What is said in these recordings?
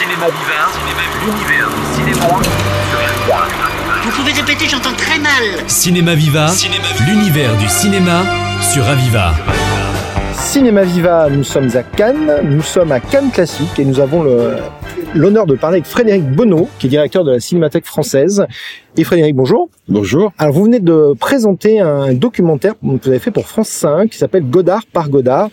Cinéma Viva, l'univers du cinéma Vous pouvez répéter, j'entends très mal. Cinéma Viva, l'univers du cinéma sur Aviva. Cinéma Viva, nous sommes à Cannes, nous sommes à Cannes Classique et nous avons le- l'honneur de parler avec Frédéric Bonneau, qui est directeur de la Cinémathèque française. Et Frédéric, bonjour. Bonjour. Alors vous venez de présenter un documentaire que vous avez fait pour France 5 qui s'appelle Godard par Godard.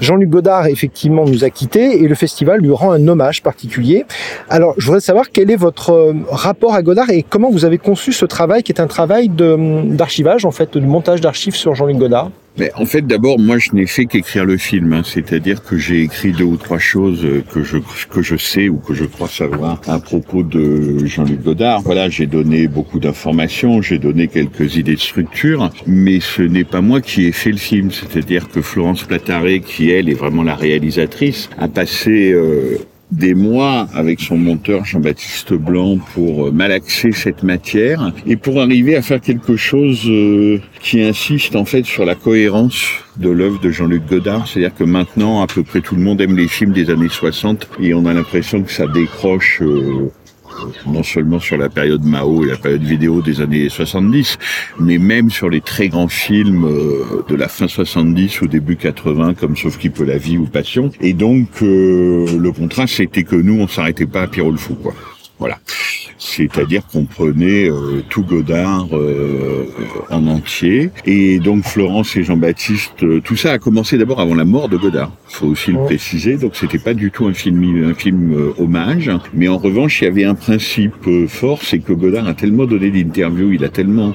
Jean-Luc Godard effectivement nous a quittés et le festival lui rend un hommage particulier. Alors je voudrais savoir quel est votre euh, rapport à Godard et comment vous avez conçu ce travail qui est un travail d'archivage en fait, de montage d'archives sur Jean-Luc Godard. Mais en fait, d'abord, moi, je n'ai fait qu'écrire le film. hein. C'est-à-dire que j'ai écrit deux ou trois choses euh, que je que je sais ou que je crois savoir à propos de Jean-Luc Godard. Voilà, j'ai donné beaucoup d'informations, j'ai donné quelques idées de structure, mais ce n'est pas moi qui ai fait le film. C'est-à-dire que Florence Plataré, qui elle est vraiment la réalisatrice, a passé euh, des mois avec son monteur Jean-Baptiste Blanc pour euh, malaxer cette matière et pour arriver à faire quelque chose euh, qui insiste en fait sur la cohérence de l'œuvre de Jean-Luc Godard. C'est-à-dire que maintenant, à peu près tout le monde aime les films des années 60 et on a l'impression que ça décroche euh, non seulement sur la période Mao et la période vidéo des années 70, mais même sur les très grands films euh, de la fin 70 ou début 80, comme Sauf qui peut la vie ou Passion. Et donc, euh, le contraste, c'était que nous, on s'arrêtait pas à Pierrot le Fou, quoi. Voilà. C'est-à-dire qu'on prenait euh, tout Godard euh, en entier. Et donc Florence et Jean-Baptiste, euh, tout ça a commencé d'abord avant la mort de Godard. faut aussi le préciser. Donc c'était pas du tout un film, un film euh, hommage. Mais en revanche, il y avait un principe euh, fort, c'est que Godard a tellement donné d'interviews, il a tellement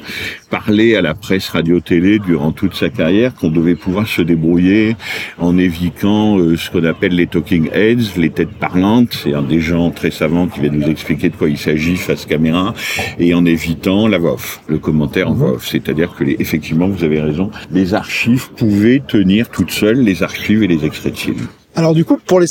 parlé à la presse radio-télé durant toute sa carrière qu'on devait pouvoir se débrouiller en évitant euh, ce qu'on appelle les talking heads, les têtes parlantes, c'est un des gens très savants qui va nous expliquer de quoi il s'agit face caméra, et en évitant la voix off, le commentaire en voix off. C'est-à-dire que, les- effectivement, vous avez raison, les archives pouvaient tenir toutes seules les archives et les extraits de films. Alors du coup, pour les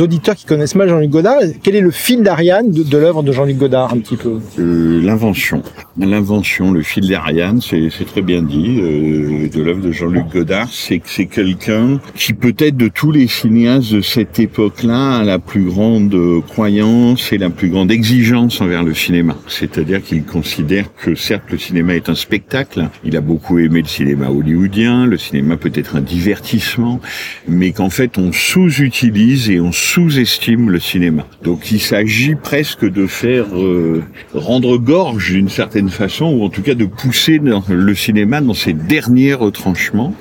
auditeurs qui connaissent mal Jean-Luc Godard, quel est le fil d'Ariane de, l'œuvre de Jean-Luc Godard un petit peu? Euh, l'invention. L'invention, le fil d'Ariane, c'est c'est très bien dit, euh, de l'œuvre de Jean-Luc Godard, c'est que c'est quelqu'un qui peut-être de tous les cinéastes de cette époque-là a la plus grande euh, croyance et la plus grande exigence envers le cinéma. C'est-à-dire qu'il considère que certes le cinéma est un spectacle, il a beaucoup aimé le cinéma hollywoodien, le cinéma peut être un divertissement, mais qu'en fait on sous-utilise et on sous-estime le cinéma. Donc il s'agit presque de faire euh, rendre gorge d'une certaine façon, ou en tout cas de pousser le cinéma dans ses derniers retranchements,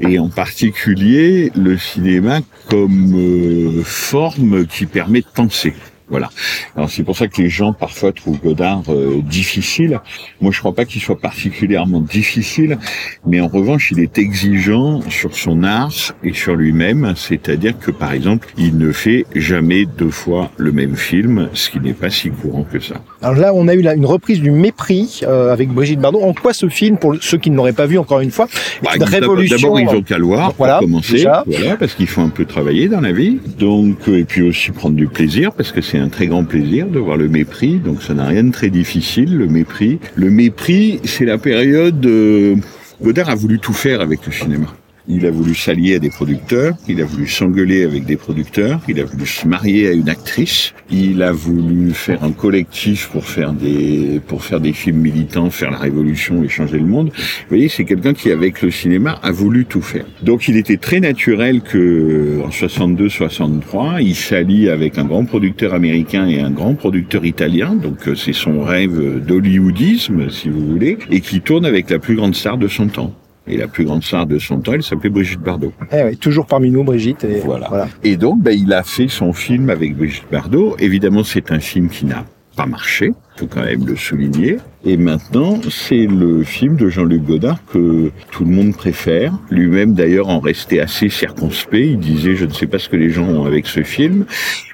et en particulier le cinéma comme euh, forme qui permet de penser. Voilà. Alors c'est pour ça que les gens parfois trouvent Godard euh, difficile. Moi je crois pas qu'il soit particulièrement difficile, mais en revanche il est exigeant sur son art et sur lui-même. C'est-à-dire que par exemple il ne fait jamais deux fois le même film, ce qui n'est pas si courant que ça. Alors là, on a eu là une reprise du Mépris euh, avec Brigitte Bardot. En quoi ce film, pour ceux qui ne l'auraient pas vu encore une fois, Bah, une d'abord- révolution D'abord, ils ont qu'à le voir Voilà, pour commencer. déjà. Voilà, parce qu'il faut un peu travailler dans la vie. Donc, euh, et puis aussi prendre du plaisir, parce que c'est un très grand plaisir de voir le mépris. Donc, ça n'a rien de très difficile, le mépris. Le mépris, c'est la période. euh, Godard a voulu tout faire avec le cinéma. Il a voulu s'allier à des producteurs, il a voulu s'engueuler avec des producteurs, il a voulu se marier à une actrice, il a voulu faire un collectif pour faire des pour faire des films militants, faire la révolution et changer le monde. Vous voyez, c'est quelqu'un qui avec le cinéma a voulu tout faire. Donc il était très naturel que en 62-63, il s'allie avec un grand producteur américain et un grand producteur italien. Donc euh, c'est son rêve d'hollywoodisme, si vous voulez, et qui tourne avec la plus grande star de son temps. Et la plus grande star de son temps, elle s'appelait Brigitte Bardot. Eh ouais, toujours parmi nous, Brigitte. Et Voilà. Et donc, ben, il a fait son film avec Brigitte Bardot. Évidemment, c'est un film qui n'a pas marché, faut quand même le souligner. Et maintenant, c'est le film de Jean-Luc Godard que tout le monde préfère. Lui-même, d'ailleurs, en restait assez circonspect. Il disait, je ne sais pas ce que les gens ont avec ce film.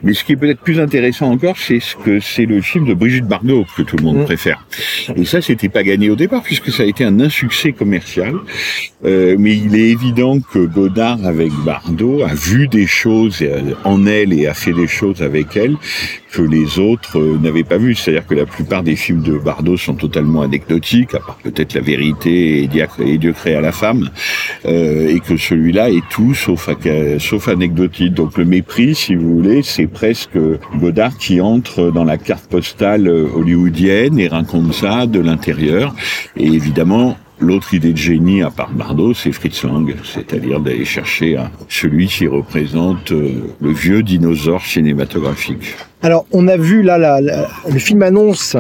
Mais ce qui est peut-être plus intéressant encore, c'est ce que c'est le film de Brigitte Bardot que tout le monde Mm. préfère. Et ça, c'était pas gagné au départ, puisque ça a été un insuccès commercial. Euh, mais il est évident que Godard, avec Bardot, a vu des choses euh, en elle et a fait des choses avec elle que les autres euh, n'avaient pas vues. C'est-à-dire que la plupart des films de Bardot sont totalement anecdotique, à part peut-être la vérité et Dieu créa la femme, euh, et que celui-là est tout sauf, anecdotique. Donc le mépris, si vous voulez, c'est presque Godard qui entre dans la carte postale euh, hollywoodienne et raconte ça de l'intérieur. Et évidemment, L'autre idée de génie, à part Bardot, c'est Fritz Lang, c'est-à-dire d'aller chercher celui qui représente euh, le vieux dinosaure cinématographique. Alors, on a vu là le film annonce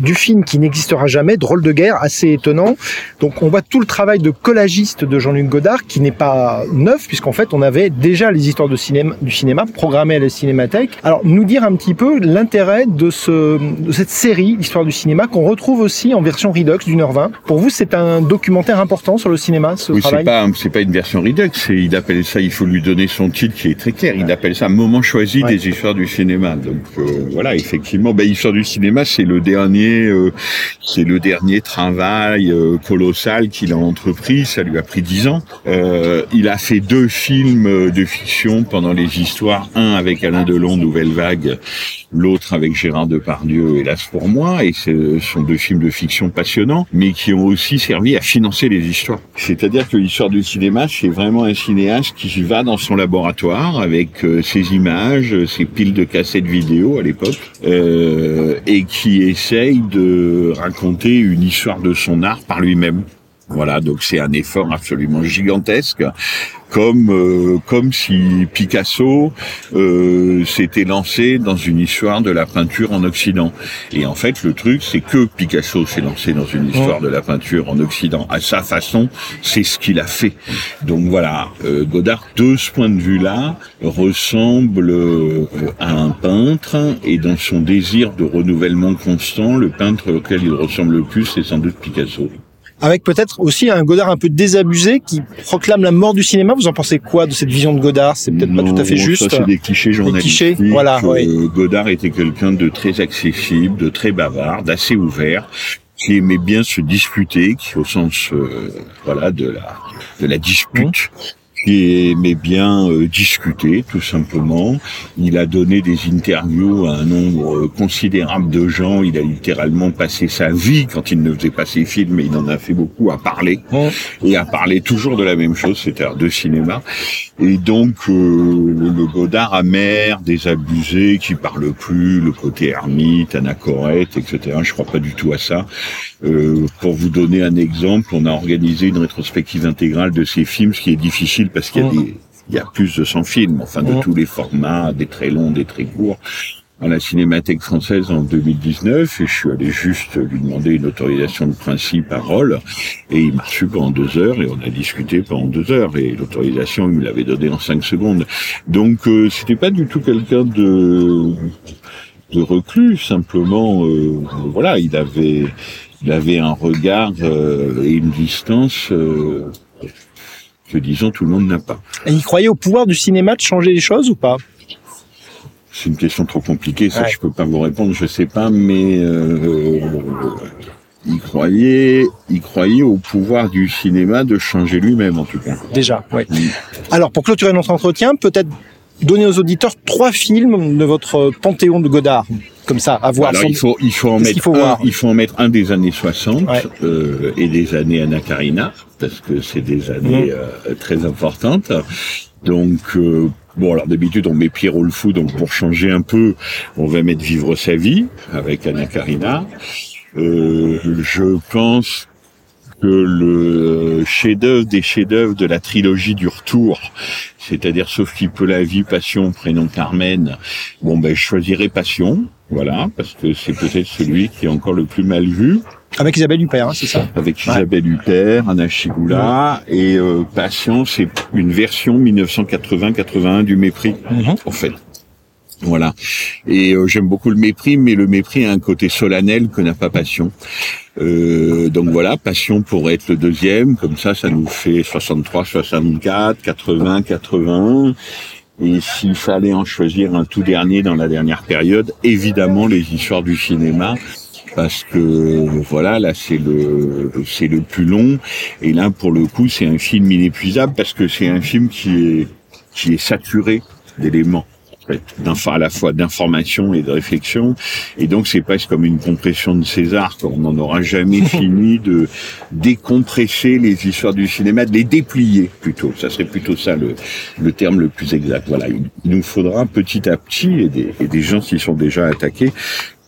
du film qui n'existera jamais, Drôle de guerre, assez étonnant. Donc on voit tout le travail de collagiste de Jean-Luc Godard qui n'est pas neuf puisqu'en fait on avait déjà les histoires de cinéma, du cinéma programmées à la Cinémathèque. Alors nous dire un petit peu l'intérêt de, ce, de cette série, l'histoire du cinéma, qu'on retrouve aussi en version Redux d'une heure vingt. Pour vous c'est un documentaire important sur le cinéma, ce Oui, c'est travail? pas c'est pas une version Redux, il appelle ça, il faut lui donner son titre qui est très clair. Il appelle ça moment choisi Ouais. des histoires du cinéma. Donc euh, voilà, effectivement, ben, histoire du cinéma, c'est le dernier, euh, c'est le dernier travail euh, colossal qu'il a entrepris. Ça lui a pris dix ans. Euh, il a fait deux films euh, de fiction pendant les histoires, un avec Alain Delon, Nouvelle Vague, l'autre avec Gérard Depardieu, hélas pour moi, et ce sont deux films de fiction passionnants, mais qui ont aussi servi à financer les histoires. C'est-à-dire que l'histoire du cinéma, c'est vraiment un cinéaste qui va dans son laboratoire avec euh, ses images, euh, ses piles de cassettes vidéo à l'époque, euh, et qui de raconter une histoire de son art par lui-même. Voilà, donc c'est un effort absolument gigantesque, comme euh, comme si Picasso euh, s'était lancé dans une histoire de la peinture en Occident. Et en fait, le truc, c'est que Picasso s'est lancé dans une histoire de la peinture en Occident à sa façon. C'est ce qu'il a fait. Donc voilà, euh, Godard, de ce point de vue-là, ressemble euh, à un peintre, et dans son désir de renouvellement constant, le peintre auquel il ressemble le plus, c'est sans doute Picasso. Avec peut-être aussi un Godard un peu désabusé qui proclame la mort du cinéma. Vous en pensez quoi de cette vision de Godard? C'est peut-être pas tout à fait juste. Ça, c'est des clichés journalistiques. clichés, voilà, Euh. Godard était quelqu'un de très accessible, de très bavard, d'assez ouvert, qui aimait bien se disputer, qui au sens euh, voilà de la de la dispute. Qui aimait bien euh, discuter, tout simplement. Il a donné des interviews à un nombre euh, considérable de gens. Il a littéralement passé sa vie, quand il ne faisait pas ses films, mais il en a fait beaucoup, à parler. Et à parler toujours de la même chose, c'est-à-dire de cinéma. Et donc, euh, le, le Godard amer, désabusé, qui parle plus, le côté ermite, anachorète, etc. Je crois pas du tout à ça. Euh, pour vous donner un exemple, on a organisé une rétrospective intégrale de ces films, ce qui est difficile parce qu'il y a des, il y a plus de 100 films, enfin de Mhm. tous les formats, des très longs, des très courts à la Cinémathèque française en 2019 et je suis allé juste lui demander une autorisation de principe à Roll et il m'a reçu pendant deux heures et on a discuté pendant deux heures et l'autorisation il me l'avait donnée en cinq secondes. Donc euh, c'était pas du tout quelqu'un de de reclus simplement euh, voilà il avait il avait un regard euh, et une distance euh, que disons tout le monde n'a pas. Et il croyait au pouvoir du cinéma de changer les choses ou pas? C'est une question trop compliquée, ça Ouais. je peux pas vous répondre, je sais pas, mais euh, il croyait, il croyait au pouvoir du cinéma de changer lui-même en tout cas. Déjà, oui. Alors, pour clôturer notre entretien, peut-être donner aux auditeurs trois films de votre panthéon de Godard, comme ça, à voir. Alors il faut, il faut en mettre, qu'il faut un, il faut en mettre un des années 60 Ouais. euh, et des années Anna Karina parce que c'est des années euh, très importantes. Donc euh, bon alors d'habitude on met Pierrot le fou donc pour changer un peu on va mettre Vivre sa vie avec Anna Karina. Euh, je pense que le chef-d'œuvre des chefs-d'œuvre de la trilogie du retour, c'est-à-dire Sauf qui peut la vie, Passion, prénom Carmen, bon ben je choisirais Passion, voilà, parce que c'est peut-être celui qui est encore le plus mal vu, Avec Isabelle Huppert, hein, c'est ça avec Isabelle Huppert, Anna Chigula, et euh, Passion, c'est une version 1980-81 du mépris, Mhm. en fait. Voilà. Et euh, j'aime beaucoup le mépris, mais le mépris a un côté solennel que n'a pas Passion. Euh, donc voilà, Passion pourrait être le deuxième, comme ça, ça nous fait 63, 64, 80, 81. Et s'il fallait en choisir un tout dernier dans la dernière période, évidemment les histoires du cinéma, parce que voilà, là c'est le c'est le plus long, et là pour le coup c'est un film inépuisable parce que c'est un film qui est qui est saturé d'éléments. Fait, à la fois d'information et de réflexion. Et donc c'est presque comme une compression de César, qu'on n'en aura jamais fini de décompresser les histoires du cinéma, de les déplier plutôt. Ça serait plutôt ça le, le terme le plus exact. Voilà, il, nous faudra petit à petit, et des, et des gens s'y sont déjà attaqués,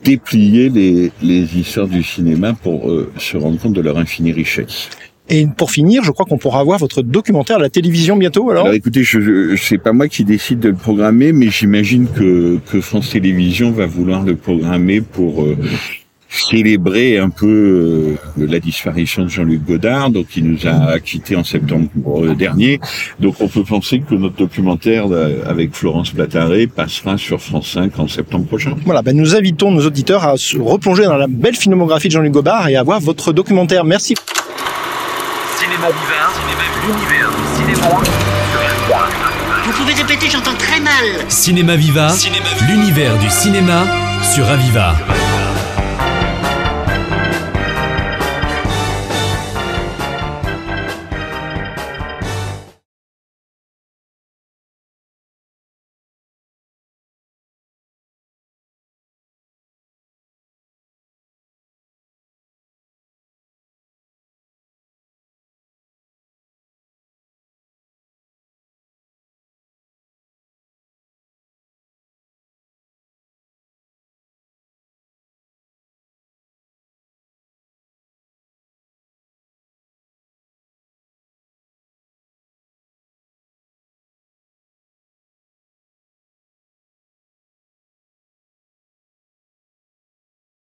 déplier les, les histoires du cinéma pour euh, se rendre compte de leur infinie richesse. Et pour finir, je crois qu'on pourra voir votre documentaire à la télévision bientôt. Alors, alors écoutez, je, je c'est pas moi qui décide de le programmer, mais j'imagine que, que France Télévisions va vouloir le programmer pour euh, célébrer un peu euh, la disparition de Jean-Luc Godard, donc qui nous a quittés en septembre euh, dernier. Donc on peut penser que notre documentaire avec Florence Plataré passera sur France 5 en septembre prochain. Voilà, ben nous invitons nos auditeurs à se replonger dans la belle filmographie de Jean-Luc Godard et à voir votre documentaire. Merci. Cinéma Vivard, cinéma l'univers du cinéma. Vous pouvez répéter, j'entends très mal. Cinéma Viva, l'univers du cinéma sur Aviva.